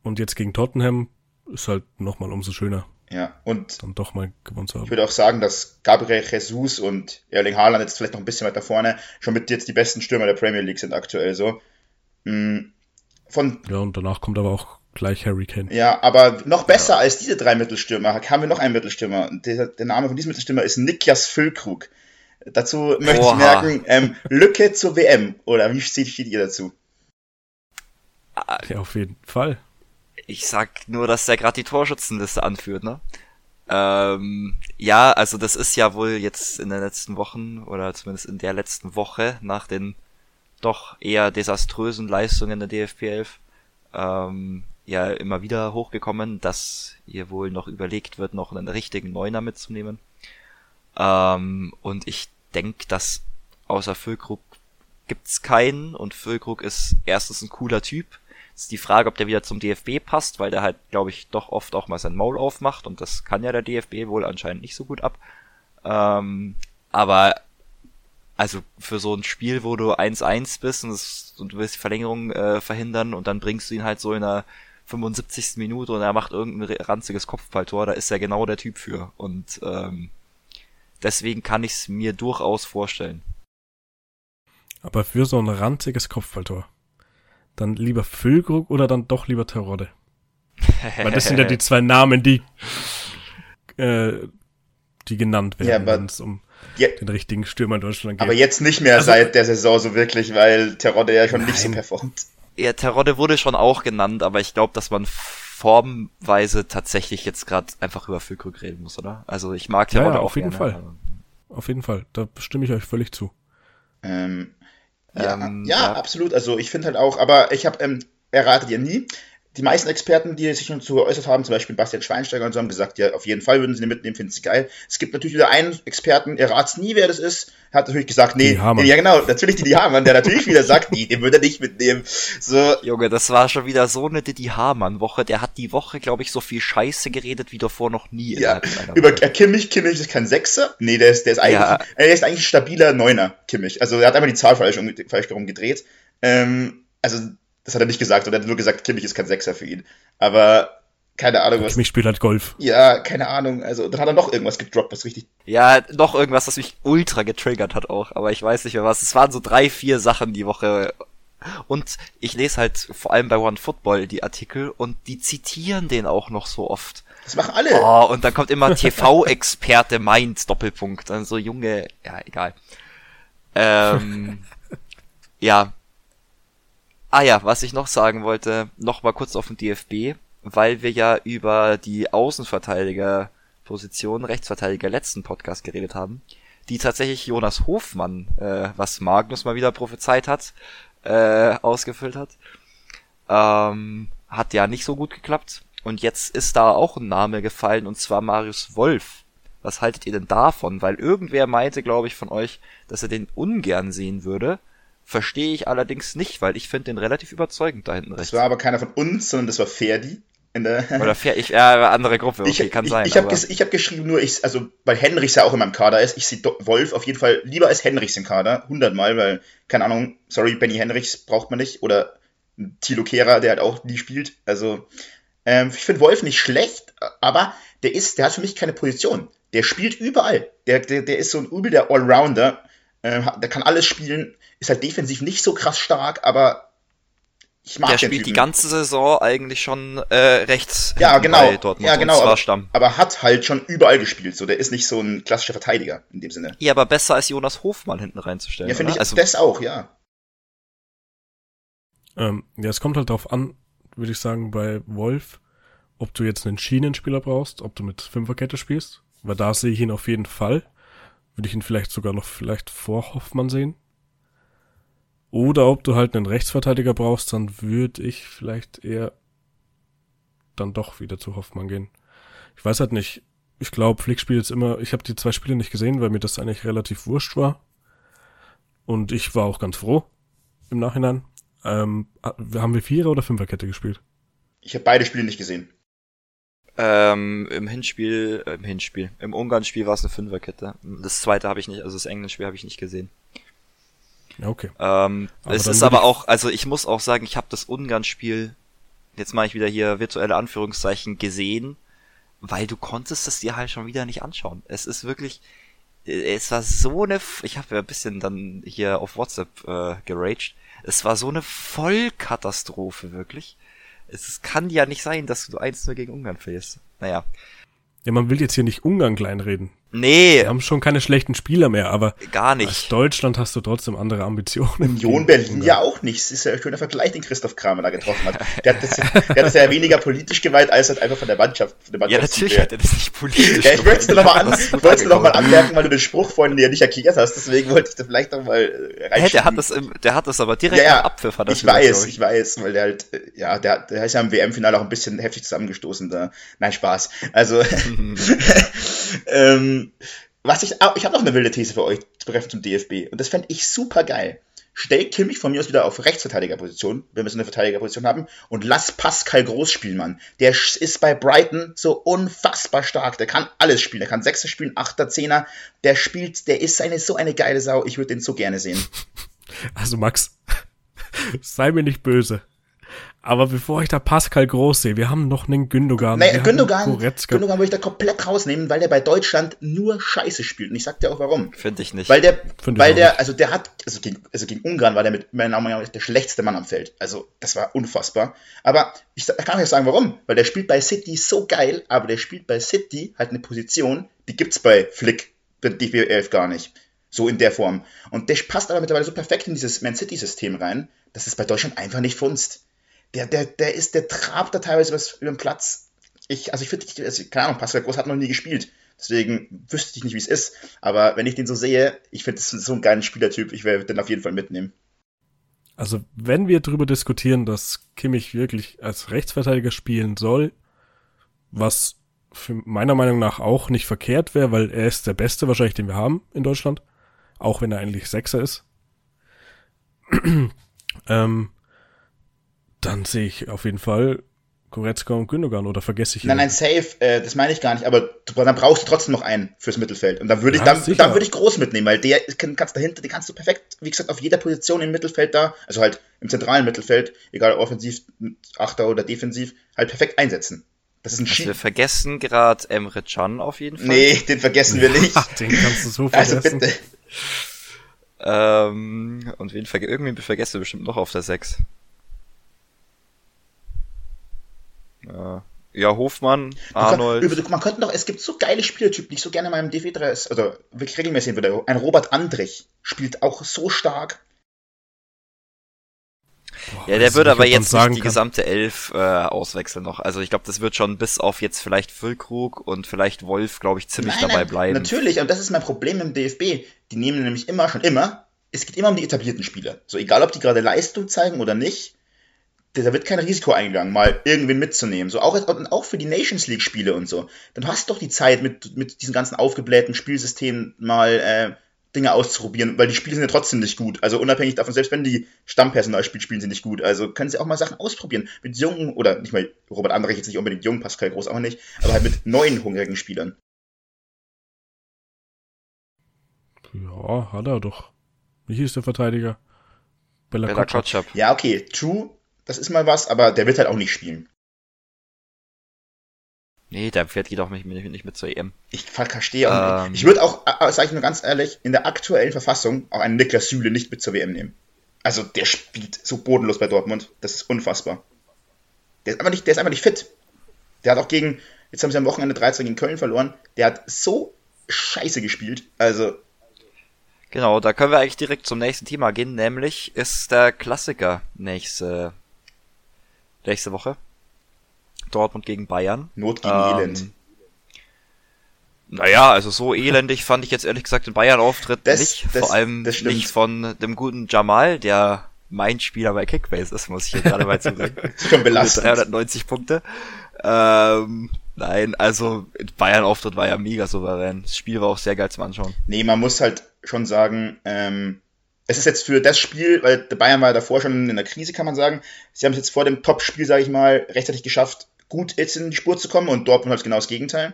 Und jetzt gegen Tottenham ist halt nochmal umso schöner. Ja, und dann doch mal gewonnen zu haben. ich würde auch sagen, dass Gabriel Jesus und Erling Haaland jetzt vielleicht noch ein bisschen weiter vorne schon mit jetzt die besten Stürmer der Premier League sind aktuell so. Mm, Von, Ja, und danach kommt aber auch gleich Harry Kane. ja, aber noch besser als diese drei Mittelstürmer haben wir noch einen Mittelstürmer. Der, der Name von diesem Mittelstürmer ist Niklas Füllkrug. Dazu möchte ich Oha. merken, ähm, Lücke zur WM. Oder wie steht steht ihr dazu? Ja, auf jeden Fall. Ich sag nur, dass der gerade die Torschützenliste anführt, ne? Ähm, ja, also das ist ja wohl jetzt in den letzten Wochen oder zumindest in der letzten Woche nach den doch eher desaströsen Leistungen der DFB 11 ähm, ja immer wieder hochgekommen, dass hier wohl noch überlegt wird, noch einen richtigen Neuner mitzunehmen. Ähm, und ich denke, dass außer Füllkrug gibt's keinen und Füllkrug ist erstens ein cooler Typ. Ist die Frage, ob der wieder zum DFB passt, weil der halt, glaube ich, doch oft auch mal sein Maul aufmacht und das kann ja der DFB wohl anscheinend nicht so gut ab. Ähm, aber also für so ein Spiel, wo du 1-1 bist und, es, und du willst die Verlängerung äh, verhindern und dann bringst du ihn halt so in der 75. Minute und er macht irgendein ranziges Kopfballtor, da ist er genau der Typ für. Und ähm, deswegen kann ich es mir durchaus vorstellen. Aber für so ein ranziges Kopfballtor. Dann lieber Füllkrug oder dann doch lieber Terodde? Weil das sind ja die zwei Namen, die, äh, die genannt Ja, werden, aber- wenn es um Ja, den richtigen Stürmer in Deutschland geht. aber jetzt nicht mehr Also- seit der Saison so wirklich, weil Terodde ja schon nicht so Nein. performt. Ja, Terodde wurde schon auch genannt, aber ich glaube, dass man formweise tatsächlich jetzt gerade einfach über Füllkrug reden muss, oder? Also ich mag Ja, Terodde ja, auch auf jeden gerne, Fall. Auf jeden Fall, da stimme ich euch völlig zu. Ähm, ja, Ähm, ja, ja. absolut. Also ich finde halt auch, aber ich habe, ähm, erratet ihr nie. Die meisten Experten, die sich dazu geäußert haben, zum Beispiel Bastian Schweinsteiger und so, haben gesagt, ja, auf jeden Fall würden sie den mitnehmen, finden sie geil. Es gibt natürlich wieder einen Experten, ihr rat's nie, wer das ist, hat natürlich gesagt, nee, Die Hamann. nee, ja genau, natürlich die Hamann, der natürlich wieder sagt, nee, den würde er nicht mitnehmen. So, Junge, das war schon wieder so eine Didi Hamann-Woche. Der hat die Woche, glaube ich, so viel Scheiße geredet wie davor noch nie. ja, über äh, Kimmich, Kimmich ist kein Sechser, nee, der ist, der ist eigentlich, Ja. er ist eigentlich ein stabiler Neuner, Kimmich. Also er hat einfach die Zahl falsch, falsch rumgedreht. Ähm, also, das hat er nicht gesagt, oder er hat nur gesagt, Kimmich ist kein Sechser für ihn. Aber, keine Ahnung, was, Mich spielt halt Golf. Ja, keine Ahnung. Also, dann hat er noch irgendwas gedroppt, was richtig. Ja, noch irgendwas, was mich ultra getriggert hat auch, aber ich weiß nicht mehr was. Es waren so drei, vier Sachen die Woche. Und ich lese halt vor allem bei OneFootball die Artikel und die zitieren den auch noch so oft. Das machen alle. Oh, und dann kommt immer TV-Experte meint Doppelpunkt. Dann so Junge, ja, egal. Ähm, ja. Ah ja, was ich noch sagen wollte, noch mal kurz auf den DFB, weil wir ja über die Außenverteidiger-Position, Rechtsverteidiger letzten Podcast geredet haben, die tatsächlich Jonas Hofmann, äh, was Magnus mal wieder prophezeit hat, äh, ausgefüllt hat. Ähm, hat ja nicht so gut geklappt. Und jetzt ist da auch ein Name gefallen, und zwar Marius Wolf. Was haltet ihr denn davon? Weil irgendwer meinte, glaube ich, von euch, dass er den ungern sehen würde. Verstehe ich allerdings nicht, weil ich finde den relativ überzeugend da hinten das rechts. war aber keiner von uns, sondern das war Ferdi. In der Oder fair, ich, ja, andere Gruppe, okay, ich, kann ich, sein. Ich habe ges, hab geschrieben, nur ich, also, weil Henrichs ja auch in meinem Kader ist, ich sehe Wolf auf jeden Fall lieber als Henrichs im Kader, hundertmal, weil, keine Ahnung, sorry, Benny Henrichs braucht man nicht, oder Thilo Kehrer, der halt auch nie spielt, also, ähm, ich finde Wolf nicht schlecht, aber der ist, der hat für mich keine Position. Der spielt überall. Der, der, der ist so ein übel der Allrounder, hat- der kann alles spielen, ist halt defensiv nicht so krass stark, aber ich mag der den spielt die Typen. ganze Saison eigentlich schon äh, rechts Ja, genau. bei Dortmund Ja, genau, und zwar aber- Stamm. aber hat halt schon überall gespielt. So, der ist nicht so ein klassischer Verteidiger in dem Sinne. Ja, aber besser als Jonas Hofmann hinten reinzustellen. Ja, finde ich? Also, das auch, ja. Ähm, ja, es kommt halt darauf an, würde ich sagen, bei Wolf, ob du jetzt einen Schienenspieler brauchst, ob du mit Fünferkette spielst, weil da sehe ich ihn auf jeden Fall. Würde ich ihn vielleicht sogar noch vielleicht vor Hoffmann sehen. Oder ob du halt einen Rechtsverteidiger brauchst, dann würde ich vielleicht eher dann doch wieder zu Hoffmann gehen. Ich weiß halt nicht. Ich glaube, Flick spielt jetzt immer, ich habe die zwei Spiele nicht gesehen, weil mir das eigentlich relativ wurscht war. Und ich war auch ganz froh im Nachhinein. Ähm, haben wir Vierer- oder Fünferkette gespielt? Ich habe beide Spiele nicht gesehen. Ähm, im Hinspiel, äh, im Hinspiel, im Ungarn-Spiel war es eine Fünferkette. Das zweite habe ich nicht, also das England-Spiel habe ich nicht gesehen. Ja, okay. Ähm, Aber es ist aber auch, also ich muss auch sagen, ich habe das Ungarn-Spiel, jetzt mache ich wieder hier virtuelle Anführungszeichen, gesehen, weil du konntest es dir halt schon wieder nicht anschauen. Es ist wirklich, äh, es war so eine, ich habe ja ein bisschen dann hier auf WhatsApp äh, geraged. Es war so eine Vollkatastrophe, wirklich. Es, kann ja nicht sein, dass du 1-0 gegen Ungarn verlierst. Naja. Ja, man will jetzt hier nicht Ungarn kleinreden. Nee. Wir haben schon keine schlechten Spieler mehr, aber gar nicht. Als Deutschland hast du trotzdem andere Ambitionen. Union Berlin ja auch nicht. Es ist ja ein schöner Vergleich, den Christoph Kramer da getroffen hat. Der hat das, der hat das ja weniger politisch geweiht, als halt einfach von der Mannschaft. Von der Mannschaft ja, natürlich hat er das nicht politisch Ja, ich wollte es nur nochmal an, noch anmerken, weil du den Spruch vorhin ja nicht erklärt hast. Deswegen wollte ich da vielleicht noch mal reinschieben. Hey, der hat das, im, der hat das aber direkt ja, ja, im Abpfiff. Hat das ich weiß, ich. ich weiß, weil der halt, ja, der, der ist ja im WM-Finale auch ein bisschen heftig zusammengestoßen da. Nein, Spaß. Also, ähm, was ich, ich habe noch eine wilde These für euch betreffend zum DFB und das fände ich super geil. Stell Kimmich von mir aus wieder auf Rechtsverteidigerposition, wenn wir so eine Verteidigerposition haben, und lass Pascal Groß spielen, Mann. Der ist bei Brighton so unfassbar stark. Der kann alles spielen. Der kann Sechser spielen, Achter, Zehner. Der spielt, der ist eine, so eine geile Sau. Ich würde den so gerne sehen. Also Max, sei mir nicht böse. Aber bevor ich da Pascal Groß sehe, wir haben noch einen Gündogan. Nee, Gündogan, Gündogan würde ich da komplett rausnehmen, weil der bei Deutschland nur Scheiße spielt. Und ich sag dir auch warum. Finde ich nicht. Weil der, Find weil der, also der hat, also gegen, also gegen Ungarn war der mit meiner Meinung nach der schlechteste Mann am Feld. Also das war unfassbar. Aber ich, kann euch sagen, warum. Weil der spielt bei City so geil, aber der spielt bei City halt eine Position, die gibt's bei Flick, bei DFB11 gar nicht. So in der Form. Und der passt aber mittlerweile so perfekt in dieses Man City-System rein, dass es bei Deutschland einfach nicht funzt der, der, der ist, der trabt da teilweise über den Platz. Ich, also ich finde, also, keine Ahnung, Pascal Groß hat noch nie gespielt. Deswegen wüsste ich nicht, wie es ist. Aber wenn ich den so sehe, ich finde, das ist so ein geiler Spielertyp. Ich werde den auf jeden Fall mitnehmen. Also, wenn wir darüber diskutieren, dass Kimmich wirklich als Rechtsverteidiger spielen soll, was für meiner Meinung nach auch nicht verkehrt wäre, weil er ist der Beste wahrscheinlich, den wir haben in Deutschland. Auch wenn er eigentlich Sechser ist. ähm, dann sehe ich auf jeden Fall Goretzka und Gündogan oder vergesse ich ihn? Nein, nein, safe, äh, das meine ich gar nicht, aber dann brauchst du trotzdem noch einen fürs Mittelfeld. Und dann würde ich, ja, dann, dann würde ich groß mitnehmen, weil der kannst dahinter, den kannst du perfekt, wie gesagt, auf jeder Position im Mittelfeld da, also halt im zentralen Mittelfeld, egal offensiv, Achter oder defensiv, halt perfekt einsetzen. Das ist ein also Wir vergessen gerade Emre Can auf jeden Fall. Nee, den vergessen wir nicht. den kannst du so vergessen. Also bitte. Ähm, und wen verge irgendwie vergessen wir bestimmt noch auf der 6. Ja. Ja, Hofmann, Arnold. Man, kann, man könnte noch, es gibt so geile Spielertypen, die ich so gerne mal im DW3, also wirklich regelmäßig würde. Ein Robert Andrich spielt auch so stark. Boah, ja, der würde aber jetzt nicht die kann. gesamte Elf äh, auswechseln noch. Also ich glaube, das wird schon bis auf jetzt vielleicht Füllkrug und vielleicht Wolf, glaube ich, ziemlich nein, dabei nein, bleiben. Natürlich, und das ist mein Problem im DFB. Die nehmen nämlich immer, schon immer, es geht immer um die etablierten Spieler. So egal, ob die gerade Leistung zeigen oder nicht, da wird kein Risiko eingegangen, mal irgendwen mitzunehmen. So auch, auch für die Nations League Spiele und so. Dann hast du doch die Zeit, mit, mit diesen ganzen aufgeblähten Spielsystemen mal äh, Dinge auszuprobieren, weil die Spiele sind ja trotzdem nicht gut. Also unabhängig davon, selbst wenn die Stammpersonal spielt, spielen sie nicht gut. Also können sie auch mal Sachen ausprobieren. Mit jungen, oder nicht mal Robert Andrich jetzt nicht unbedingt jung, Pascal Groß auch nicht, aber halt mit neuen hungrigen Spielern. Ja, hat er doch. Wie hieß der Verteidiger? Bella, Bella Kotschap. Ja, okay, true das ist mal was, aber der wird halt auch nicht spielen. Nee, der fährt geht auch nicht, nicht mit zur EM. Ich verstehe auch ähm, nicht. Ich würde auch, äh, äh, sag ich nur ganz ehrlich, in der aktuellen Verfassung auch einen Niklas Süle nicht mit zur WM nehmen. Also der spielt so bodenlos bei Dortmund. Das ist unfassbar. Der ist einfach nicht, der ist einfach nicht fit. Der hat auch gegen, jetzt haben sie am Wochenende 13 gegen Köln verloren. Der hat so scheiße gespielt. Also. Genau, da können wir eigentlich direkt zum nächsten Thema gehen, nämlich ist der Klassiker nächste nächste Woche. Dortmund gegen Bayern. Not gegen ähm, Elend. Naja, also so elendig fand ich jetzt ehrlich gesagt den Bayern-Auftritt nicht. Das, Vor allem nicht von dem guten Jamal, der mein Spieler bei Kickbase ist, muss ich hier gerade mal sagen. Schon belastend. 390 Punkte. Ähm, nein, also Bayern-Auftritt war ja mega souverän. Das Spiel war auch sehr geil zum Anschauen. Nee, man muss halt schon sagen, ähm, es ist jetzt für das Spiel, weil der Bayern war davor schon in der Krise, kann man sagen. Sie haben es jetzt vor dem Top-Spiel, sage ich mal, rechtzeitig geschafft, gut jetzt in die Spur zu kommen und Dortmund hat genau das Gegenteil.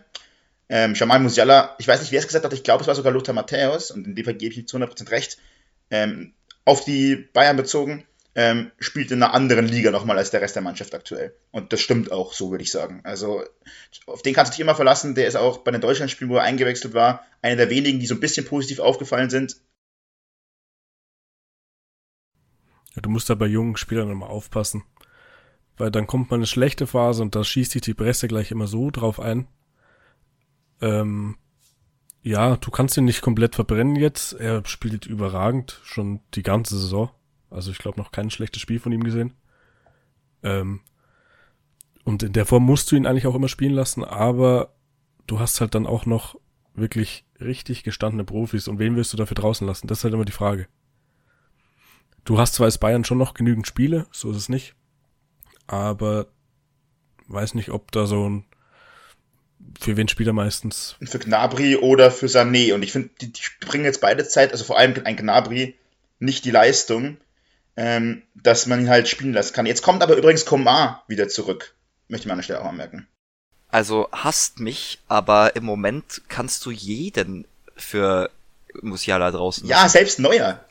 Ähm, Jamal Musiala, ich weiß nicht, wer es gesagt hat, ich glaube, es war sogar Lothar Matthäus und in dem Fall gebe ich zu 100% recht, ähm, auf die Bayern bezogen. ähm, spielt in einer anderen Liga nochmal als der Rest der Mannschaft aktuell. Und das stimmt auch, so würde ich sagen. Also auf den kannst du dich immer verlassen. Der ist auch bei den Deutschlandspielen, wo er eingewechselt war, einer der wenigen, die so ein bisschen positiv aufgefallen sind. Du musst da bei jungen Spielern nochmal aufpassen. Weil dann kommt mal eine schlechte Phase und da schießt sich die Presse gleich immer so drauf ein. Ähm, ja, du kannst ihn nicht komplett verbrennen jetzt. Er spielt überragend schon die ganze Saison. Also ich glaube noch kein schlechtes Spiel von ihm gesehen. Ähm, und in der Form musst du ihn eigentlich auch immer spielen lassen, aber du hast halt dann auch noch wirklich richtig gestandene Profis und wen willst du dafür draußen lassen? Das ist halt immer die Frage. Du hast zwar als Bayern schon noch genügend Spiele, so ist es nicht, aber weiß nicht, ob da so ein für wen spielt er meistens? Für Gnabry oder für Sané. Und ich finde, die, die bringen jetzt beide Zeit, also vor allem ein Gnabry, nicht die Leistung, ähm, dass man ihn halt spielen lassen kann. Jetzt kommt aber übrigens Komar wieder zurück. Möchte ich an der Stelle auch anmerken. Also hasst mich, aber im Moment kannst du jeden für Musiala draußen. Ja, selbst Neuer.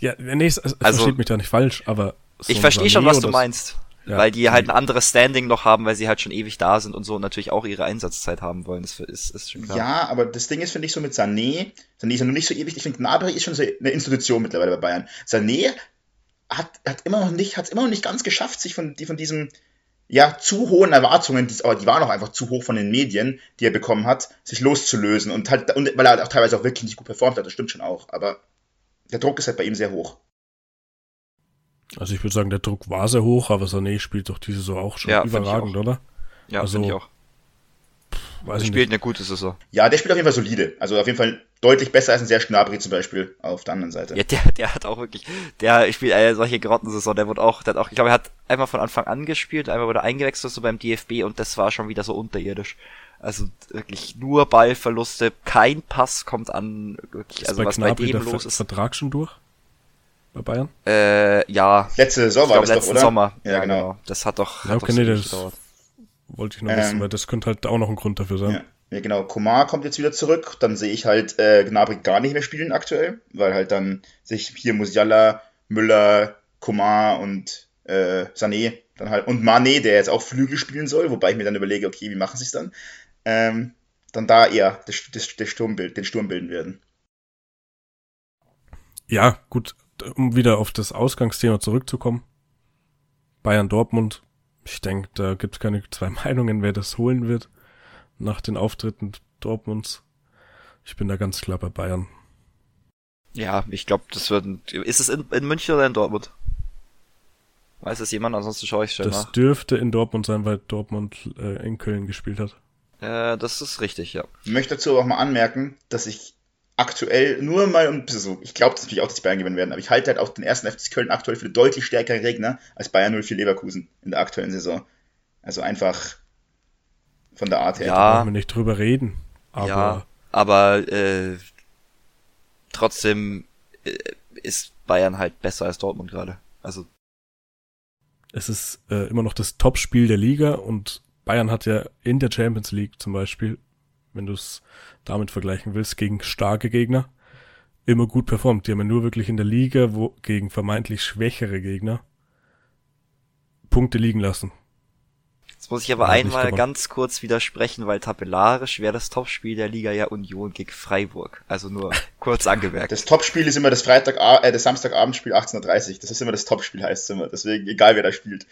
Ja, nee, es, es also, versteht mich da nicht falsch, aber. So ich verstehe schon, was du meinst. Ja, weil die halt ein anderes Standing noch haben, weil sie halt schon ewig da sind und so und natürlich auch ihre Einsatzzeit haben wollen. Das ist, ist schon klar. Ja, aber das Ding ist, finde ich, so mit Sané, Sané ist ja noch nicht so ewig. Ich finde, Gnabry ist schon so eine Institution mittlerweile bei Bayern. Sané hat, hat immer noch nicht, hat es immer noch nicht ganz geschafft, sich von, die, von diesem, ja, zu hohen Erwartungen, die, aber die waren auch einfach zu hoch von den Medien, die er bekommen hat, sich loszulösen und halt, und weil er halt auch teilweise auch wirklich nicht gut performt hat, das stimmt schon auch, aber der Druck ist halt bei ihm sehr hoch. Also ich würde sagen, der Druck war sehr hoch, aber Sané spielt doch diese Saison auch schon ja, überragend, auch. oder? Ja, also, finde ich auch. Weiß er spielt eine gute Saison. Ja, der spielt auf jeden Fall solide. Also auf jeden Fall deutlich besser als ein Serge Gnabry zum Beispiel auf der anderen Seite. Ja, der, der hat auch wirklich, der spielt eine solche Grottensaison. Der wird auch, der hat auch, ich glaube, er hat einmal von Anfang an gespielt, einmal wurde eingewechselt so beim DFB und das war schon wieder so unterirdisch. Also wirklich nur Ballverluste, kein Pass kommt an, wirklich, ist also was Gnabry bei dem los ist. Vertrag schon durch? bei Bayern? Äh, ja. Letzte Saison war das letzten doch, oder? Sommer. Ja, ja genau. genau. Das hat doch. Ja, okay, nee, das gedauert. wollte ich noch ähm, wissen, weil das könnte halt auch noch ein Grund dafür sein. Ja. Ja, genau. Komar kommt jetzt wieder zurück. Dann sehe ich halt äh, Gnabry gar nicht mehr spielen aktuell, weil halt dann sich hier Musiala, Müller, Komar und äh, Sané dann halt und Mane, der jetzt auch Flügel spielen soll, wobei ich mir dann überlege, okay, wie machen sie es dann? Ähm, dann da eher das, das, das Sturmbild, den Sturm bilden werden. Ja, gut um wieder auf das Ausgangsthema zurückzukommen. Bayern Dortmund. Ich denke, da gibt es keine zwei Meinungen, wer das holen wird nach den Auftritten Dortmunds. Ich bin da ganz klar bei Bayern. Ja, ich glaube, das wird. Ist es in, in, München oder in Dortmund? Weiß es jemand? Ansonsten schaue ich schon Das nach. dürfte in Dortmund sein, weil Dortmund äh, in Köln gespielt hat. Äh, das ist richtig, ja. Ich möchte dazu auch mal anmerken, dass ich aktuell nur mal um so, ich glaube natürlich auch, dass die Bayern gewinnen werden, aber ich halte halt auch den ersten FC Köln aktuell für deutlich stärkeren Gegner als Bayern 04 Leverkusen in der aktuellen Saison. Also einfach von der Art her. Ja, da wir nicht drüber reden. Aber ja, aber äh, trotzdem äh, ist Bayern halt besser als Dortmund gerade. Also es ist äh, immer noch das Topspiel der Liga und Bayern hat ja in der Champions League zum Beispiel wenn du es damit vergleichen willst, gegen starke Gegner immer gut performt. Die haben ja nur wirklich in der Liga, wo gegen vermeintlich schwächere Gegner Punkte liegen lassen. Jetzt muss ich aber einmal ganz kurz widersprechen, weil tabellarisch wäre das Topspiel der Liga ja Union gegen Freiburg. Also nur kurz angemerkt. Das Topspiel ist immer das Freitag, äh, das Samstagabendspiel 18.30 Das ist immer das Topspiel, heißt es immer. Deswegen, egal wer da spielt.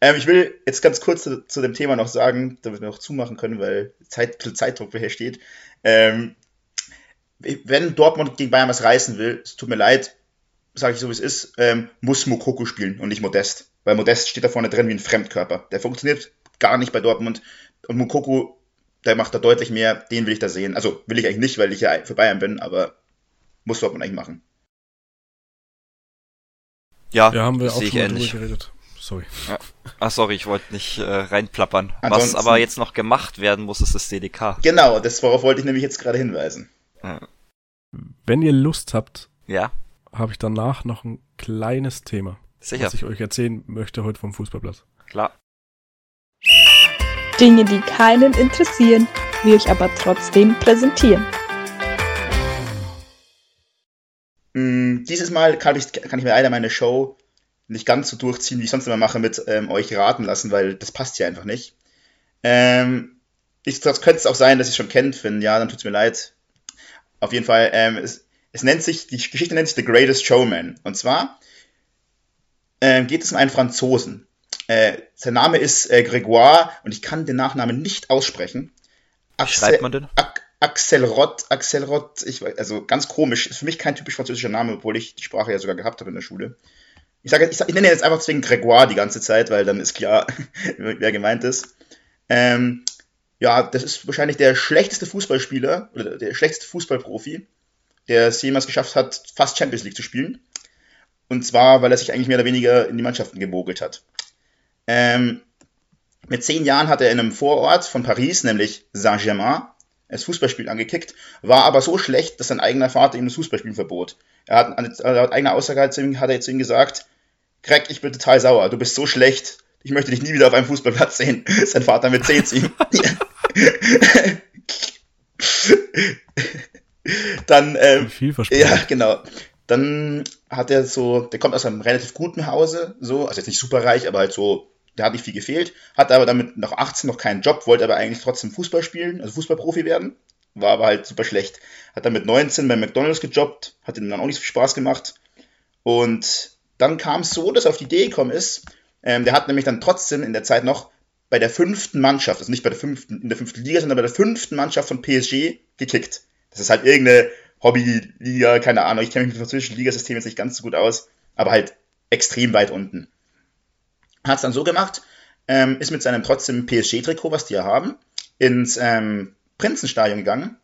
Ähm, ich will jetzt ganz kurz zu, zu, dem Thema noch sagen, damit wir noch zumachen können, weil Zeit, Zeitdruck hier steht. Ähm, wenn Dortmund gegen Bayern was reißen will, es tut mir leid, sage ich so wie es ist, ähm, muss Mokoko spielen und nicht Modest. Weil Modest steht da vorne drin wie ein Fremdkörper. Der funktioniert gar nicht bei Dortmund. Und Mokoko, der macht da deutlich mehr, den will ich da sehen. Also will ich eigentlich nicht, weil ich ja für Bayern bin, aber muss Dortmund eigentlich machen. Ja, ja haben wir auch schon drüber geredet sorry. Ja. Ach, sorry, ich wollte nicht äh, reinplappern. Ansonsten, Was aber jetzt noch gemacht werden muss, ist das DDK. Genau, das worauf wollte ich nämlich jetzt gerade hinweisen. Ja. Wenn ihr Lust habt, ja. habe ich danach noch ein kleines Thema, Sicher. was ich euch erzählen möchte heute vom Fußballplatz. Klar. Dinge, die keinen interessieren, wir euch aber trotzdem präsentieren. mh, dieses Mal kann ich, kann ich mir leider meine Show nicht ganz so durchziehen, wie ich sonst immer mache, mit ähm, euch raten lassen, weil das passt hier einfach nicht. Ähm, ich, das könnte es auch sein, dass ihr es schon kennt, Finn. Ja, dann tut es mir leid. Auf jeden Fall, ähm, es, es nennt sich, die Geschichte nennt sich The Greatest Showman. Und zwar ähm, geht es um einen Franzosen. Äh, sein Name ist äh, Grégoire und ich kann den Nachnamen nicht aussprechen. Wie schreibt man denn? Ak Axelrod, Axelrod, ich weiß, also ganz komisch, ist für mich kein typisch französischer Name, obwohl ich die Sprache ja sogar gehabt habe in der Schule. Ich sage, ich, sag, ich nenne jetzt einfach deswegen Grégoire die ganze Zeit, weil dann ist klar, wer gemeint ist. Ähm, ja, das ist wahrscheinlich der schlechteste Fußballspieler oder der schlechteste Fußballprofi, der es jemals geschafft hat, fast Champions League zu spielen. Und zwar, weil er sich eigentlich mehr oder weniger in die Mannschaften gemogelt hat. Ähm, mit zehn Jahren hat er in einem Vorort von Paris, nämlich Saint-Germain, das Fußballspiel angekickt, war aber so schlecht, dass sein eigener Vater ihm das Fußballspielen verbot. Er hat laut eigener Aussage hat er zu ihm gesagt, Greg, ich bin total sauer, du bist so schlecht, ich möchte dich nie wieder auf einem Fußballplatz sehen. Sein Vater mit zehn zu ihm. Dann, ähm, ja, genau. Dann hat er so, der kommt aus einem relativ guten Hause, so, also jetzt nicht super reich, aber halt so der hat nicht viel gefehlt, hat aber damit noch 18 noch keinen Job, wollte aber eigentlich trotzdem Fußball spielen, also Fußballprofi werden, war aber halt super schlecht. Hat dann mit 19 bei McDonalds gejobbt, hat ihm dann auch nicht so viel Spaß gemacht. Und dann kam es so, dass er auf die Idee gekommen ist, ähm, der hat nämlich dann trotzdem in der Zeit noch bei der fünften Mannschaft, also nicht bei der fünften, in der fünften Liga, sondern bei der fünften Mannschaft von PSG gekickt. Das ist halt irgendeine Hobbyliga, keine Ahnung, ich kenne mich mit dem französischen Ligasystem jetzt nicht ganz so gut aus, aber halt extrem weit unten. Hat es dann so gemacht, ähm, ist mit seinem trotzdem PSG-Trikot, was die ja haben, ins ähm, Prinzenstadion gegangen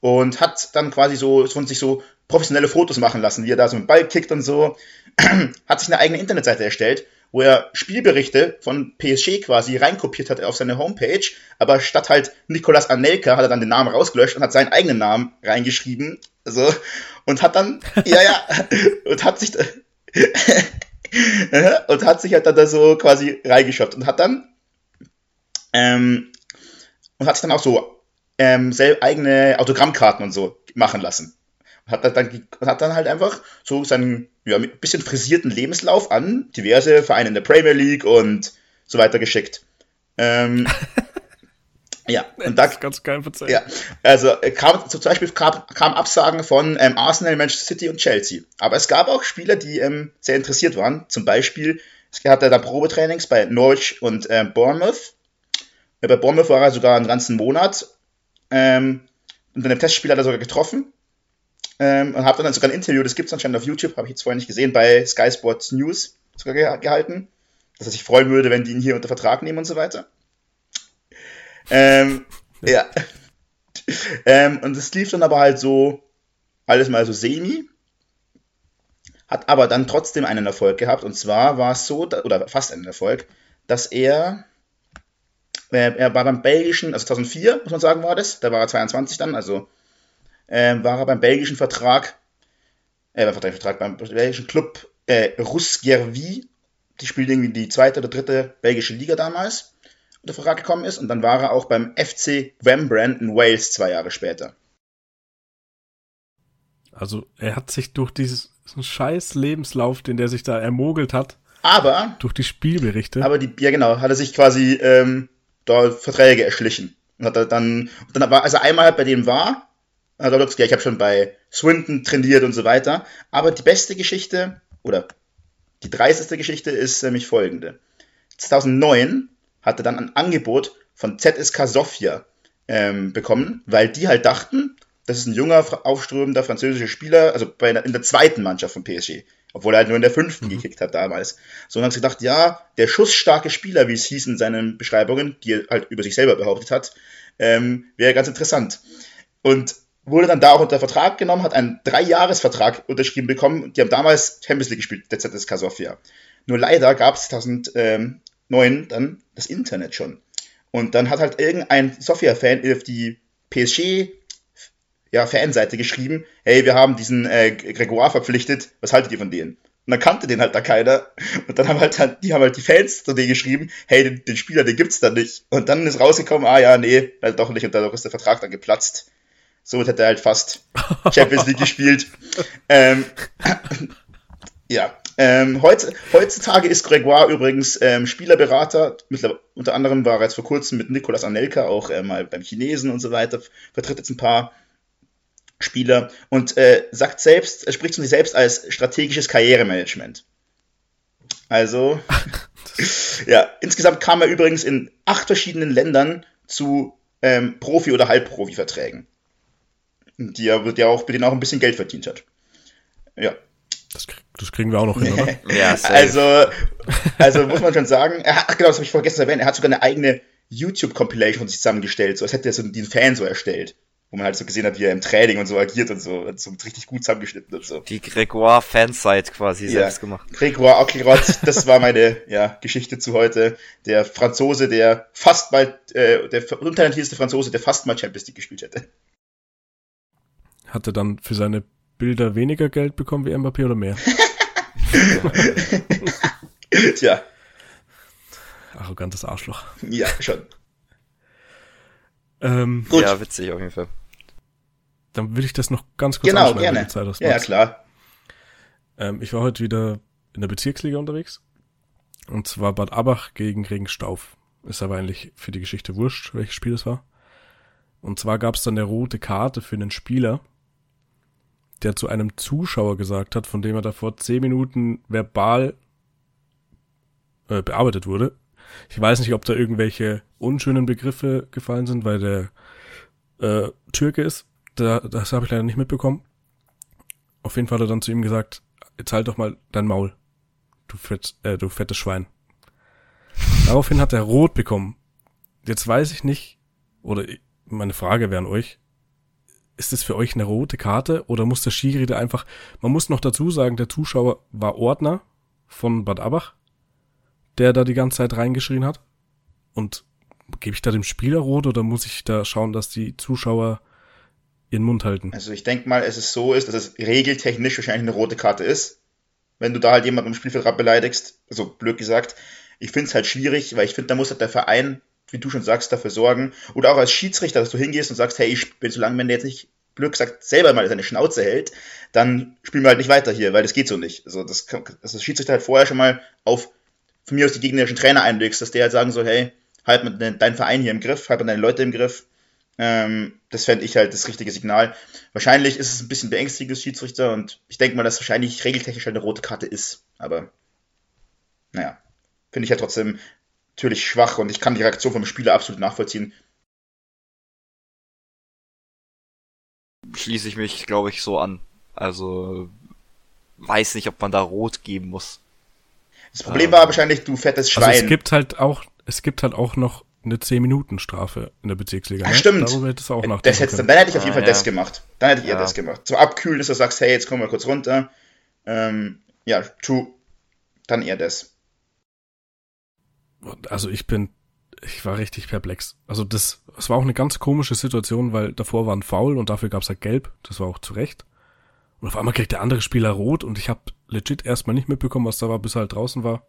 und hat dann quasi so von sich so professionelle Fotos machen lassen, wie er da so mit Ball kickt und so. hat sich eine eigene Internetseite erstellt, wo er Spielberichte von PSG quasi reinkopiert hat auf seine Homepage, aber statt halt Nicolas Anelka hat er dann den Namen rausgelöscht und hat seinen eigenen Namen reingeschrieben, so und hat dann ja ja und hat sich und hat sich halt dann da so quasi reingeschoppt und hat dann ähm, und hat sich dann auch so ähm, eigene Autogrammkarten und so machen lassen. Hat dann, hat dann halt einfach so seinen ja, ein bisschen frisierten Lebenslauf an diverse Vereine in der Premier League und so weiter geschickt. Ähm, Ja, und da, ganz geil verzeihen. Ja, also äh, kam, zum Beispiel kam, kam Absagen von ähm, Arsenal, Manchester City und Chelsea. Aber es gab auch Spieler, die ähm, sehr interessiert waren. Zum Beispiel, es hatte da Probetrainings bei Norwich und ähm, Bournemouth. Äh, bei Bournemouth war er sogar einen ganzen Monat. Ähm, und in einem Testspiel hat er sogar getroffen. Ähm, und hat dann sogar ein Interview, das gibt es anscheinend auf YouTube, habe ich jetzt vorher nicht gesehen, bei Sky Sports News sogar ge gehalten. Dass er sich freuen würde, wenn die ihn hier unter Vertrag nehmen und so weiter. Ähm, ja. ähm, und es lief dann aber halt so, alles mal so semi. Hat aber dann trotzdem einen Erfolg gehabt. Und zwar war es so, oder fast einen Erfolg, dass er, äh, er war beim belgischen, also 2004, muss man sagen, war das. Da war er 22 dann, also äh, war er beim belgischen Vertrag, äh, beim Vertrag, beim belgischen Club äh, Rusgervi. Die spielt irgendwie die zweite oder dritte belgische Liga damals unter Vertrag gekommen ist und dann war er auch beim FC Wembran in Wales zwei Jahre später. Also er hat sich durch diesen scheiß Lebenslauf, den der sich da ermogelt hat, aber durch die Spielberichte. Aber die, ja genau, hat er sich quasi ähm, da Verträge erschlichen. Und hat er dann, dann war, also einmal halt bei dem war, hat er gesagt, ja, ich habe schon bei Swinton trainiert und so weiter. Aber die beste Geschichte, oder die dreisteste Geschichte ist nämlich folgende. 2009 hatte dann ein Angebot von ZSK Sofia ähm, bekommen, weil die halt dachten, das ist ein junger, aufströmender französischer Spieler, also bei, in der zweiten Mannschaft von PSG, obwohl er halt nur in der fünften mhm. gekickt hat damals. So haben sie gedacht, ja, der schussstarke Spieler, wie es hieß in seinen Beschreibungen, die er halt über sich selber behauptet hat, ähm, wäre ganz interessant. Und wurde dann da auch unter Vertrag genommen, hat einen Dreijahresvertrag unterschrieben bekommen. Die haben damals Champions League gespielt, der ZSK Sofia. Nur leider gab es 2000, 2009 dann das Internet schon. Und dann hat halt irgendein Software-Fan auf die PSG ja, Fanseite geschrieben, hey, wir haben diesen äh, Gregoire verpflichtet, was haltet ihr von denen? Und dann kannte den halt da keiner. Und dann haben halt, die haben halt die Fans zu denen geschrieben, hey, den, den, Spieler, den gibt's da nicht. Und dann ist rausgekommen, ah ja, nee, halt doch nicht. Und dadurch ist der Vertrag dann geplatzt. Somit hätte er halt fast Champions League gespielt. Ähm, ja, ähm, heutz, heutzutage ist Gregoire übrigens ähm, Spielerberater. unter anderem war er jetzt vor kurzem mit Nicolas Anelka auch äh, mal beim Chinesen und so weiter. Vertritt jetzt ein paar Spieler und äh, sagt selbst, er spricht von sich selbst als strategisches Karrieremanagement. Also, ja, insgesamt kam er übrigens in acht verschiedenen Ländern zu ähm, Profi- oder Halbprofi-Verträgen. Die er, die er auch, mit denen auch ein bisschen Geld verdient hat. Ja. Das, das kriegen wir auch noch hin, oder? ja, safe. also, also muss man schon sagen, er hat, genau, das habe ich vergessen zu erwähnen, er hat sogar eine eigene YouTube-Compilation von sich zusammengestellt, so als hätte er so den Fan so erstellt wo man halt so gesehen hat, wie er im Training und so agiert und so, und so richtig gut zusammengeschnitten und so. Die Gregoire-Fansite quasi ja. selbst gemacht. Gregoire Ockelrott, das war meine ja, Geschichte zu heute. Der Franzose, der fast mal, äh, der untalentierteste Franzose, der fast mal Champions League gespielt hätte. Hat er dann für seine Bilder weniger Geld bekommen wie Mbappé oder mehr? Tja. Arrogantes Arschloch. Ja, schon. Ähm, Gut. Ja, witzig auf jeden Fall dann will ich das noch ganz kurz genau, gerne. Zeit hast, ja, klar. Ähm, ich war heute wieder in der Bezirksliga unterwegs. Und zwar Bad Abach gegen Regenstauf. Ist aber eigentlich für die Geschichte wurscht, welches Spiel es war. Und zwar gab es dann eine rote Karte für einen Spieler, der zu einem Zuschauer gesagt hat, von dem er davor zehn Minuten verbal äh, bearbeitet wurde. Ich weiß nicht, ob da irgendwelche unschönen Begriffe gefallen sind, weil der äh, Türke ist da, das habe ich leider nicht mitbekommen. Auf jeden Fall hat er dann zu ihm gesagt, jetzt halt doch mal dein Maul, du, fett, äh, du fettes Schwein. Daraufhin hat er rot bekommen. Jetzt weiß ich nicht, oder meine Frage wäre an euch, ist das für euch eine rote Karte oder muss der Schiri da einfach, man muss noch dazu sagen, der Zuschauer war Ordner von Bad Abach, der da die ganze Zeit reingeschrien hat. Und gebe ich da dem Spieler rot oder muss ich da schauen, dass die Zuschauer ihren Mund halten. Also ich denke mal, es ist so ist, dass es regeltechnisch wahrscheinlich eine rote Karte ist. Wenn du da halt jemanden im Spielfeld beleidigst, also blöd gesagt. Ich finde es halt schwierig, weil ich finde, da muss halt der Verein, wie du schon sagst, dafür sorgen. Oder auch als Schiedsrichter, dass du hingehst und sagst, hey, ich bin so lange, wenn der jetzt nicht blöd gesagt selber mal seine Schnauze hält, dann spielen wir halt nicht weiter hier, weil das geht so nicht. Also das, kann, also Schiedsrichter halt vorher schon mal auf von mir aus die gegnerischen Trainer einlegst, dass der halt sagen soll, hey, halt mal deinen Verein hier im Griff, halt mal deine Leute im Griff, ähm, das fände ich halt das richtige Signal. Wahrscheinlich ist es ein bisschen beängstigend, Schiedsrichter, und ich denke mal, dass wahrscheinlich regeltechnisch eine rote Karte ist. Aber naja, finde ich ja halt trotzdem natürlich schwach und ich kann die Reaktion vom Spieler absolut nachvollziehen. Schließe ich mich, glaube ich, so an. Also weiß nicht, ob man da rot geben muss. Das Problem ähm, war wahrscheinlich, du fettes Schwein. Also es gibt halt auch, es gibt halt auch noch eine 10-Minuten-Strafe in der Bezirksliga. Ja, ne? stimmt. Darüber hättest du auch noch. Das hättest, dann hätte ich auf jeden ah, Fall ja. das gemacht. Dann hätte ich ja. das gemacht. Zum Abkühlen, dass du sagst, hey, jetzt kommen wir kurz runter. Ähm, ja, true. Dann eher das. Also ich bin, ich war richtig perplex. Also das, das war auch eine ganz komische Situation, weil davor war ein Foul und dafür gab es halt Gelb. Das war auch zu Recht. Und auf einmal kriegt der andere Spieler rot und ich habe legit erstmal nicht mitbekommen, was da war, bis er halt draußen war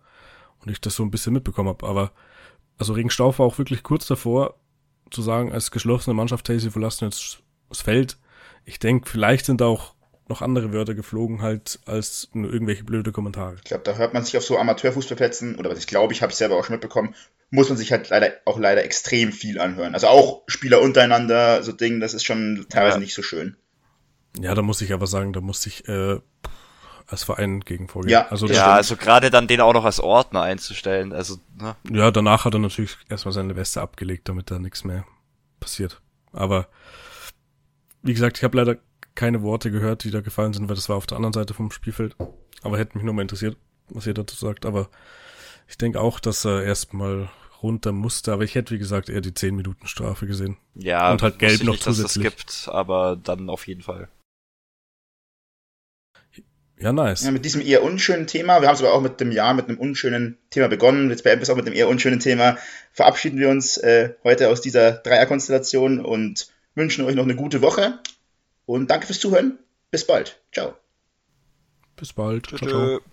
und ich das so ein bisschen mitbekommen habe. Aber also Regenstauf war auch wirklich kurz davor zu sagen, als geschlossene Mannschaft, hey, sie verlassen jetzt das Feld. Ich denke, vielleicht sind auch noch andere Wörter geflogen halt als nur irgendwelche blöde Kommentare. Ich glaube, da hört man sich auf so Amateurfußballplätzen, oder was ich glaube, ich habe es selber auch schon mitbekommen, muss man sich halt leider auch leider extrem viel anhören. Also auch Spieler untereinander, so Ding, das ist schon teilweise ja. nicht so schön. Ja, da muss ich aber sagen, da muss ich äh, als Verein gegen vorgehen. Ja, also, ja, also gerade dann den auch noch als Ordner einzustellen, also, ne? Ja, danach hat er natürlich erstmal seine Weste abgelegt, damit da nichts mehr passiert. Aber, wie gesagt, ich habe leider keine Worte gehört, die da gefallen sind, weil das war auf der anderen Seite vom Spielfeld. Aber hätte mich nur mal interessiert, was ihr dazu sagt. Aber ich denke auch, dass er erstmal runter musste, aber ich hätte, wie gesagt, eher die 10 Minuten Strafe gesehen. Ja, und halt gelb noch nicht, zusätzlich. Dass es gibt, aber dann auf jeden Fall. Ja, nice. Ja, mit diesem eher unschönen Thema, wir haben es aber auch mit dem Jahr mit einem unschönen Thema begonnen, jetzt beenden wir es auch mit dem eher unschönen Thema, verabschieden wir uns äh, heute aus dieser Dreierkonstellation und wünschen euch noch eine gute Woche und danke fürs Zuhören. Bis bald. Ciao. Bis bald. Ciao, ciao.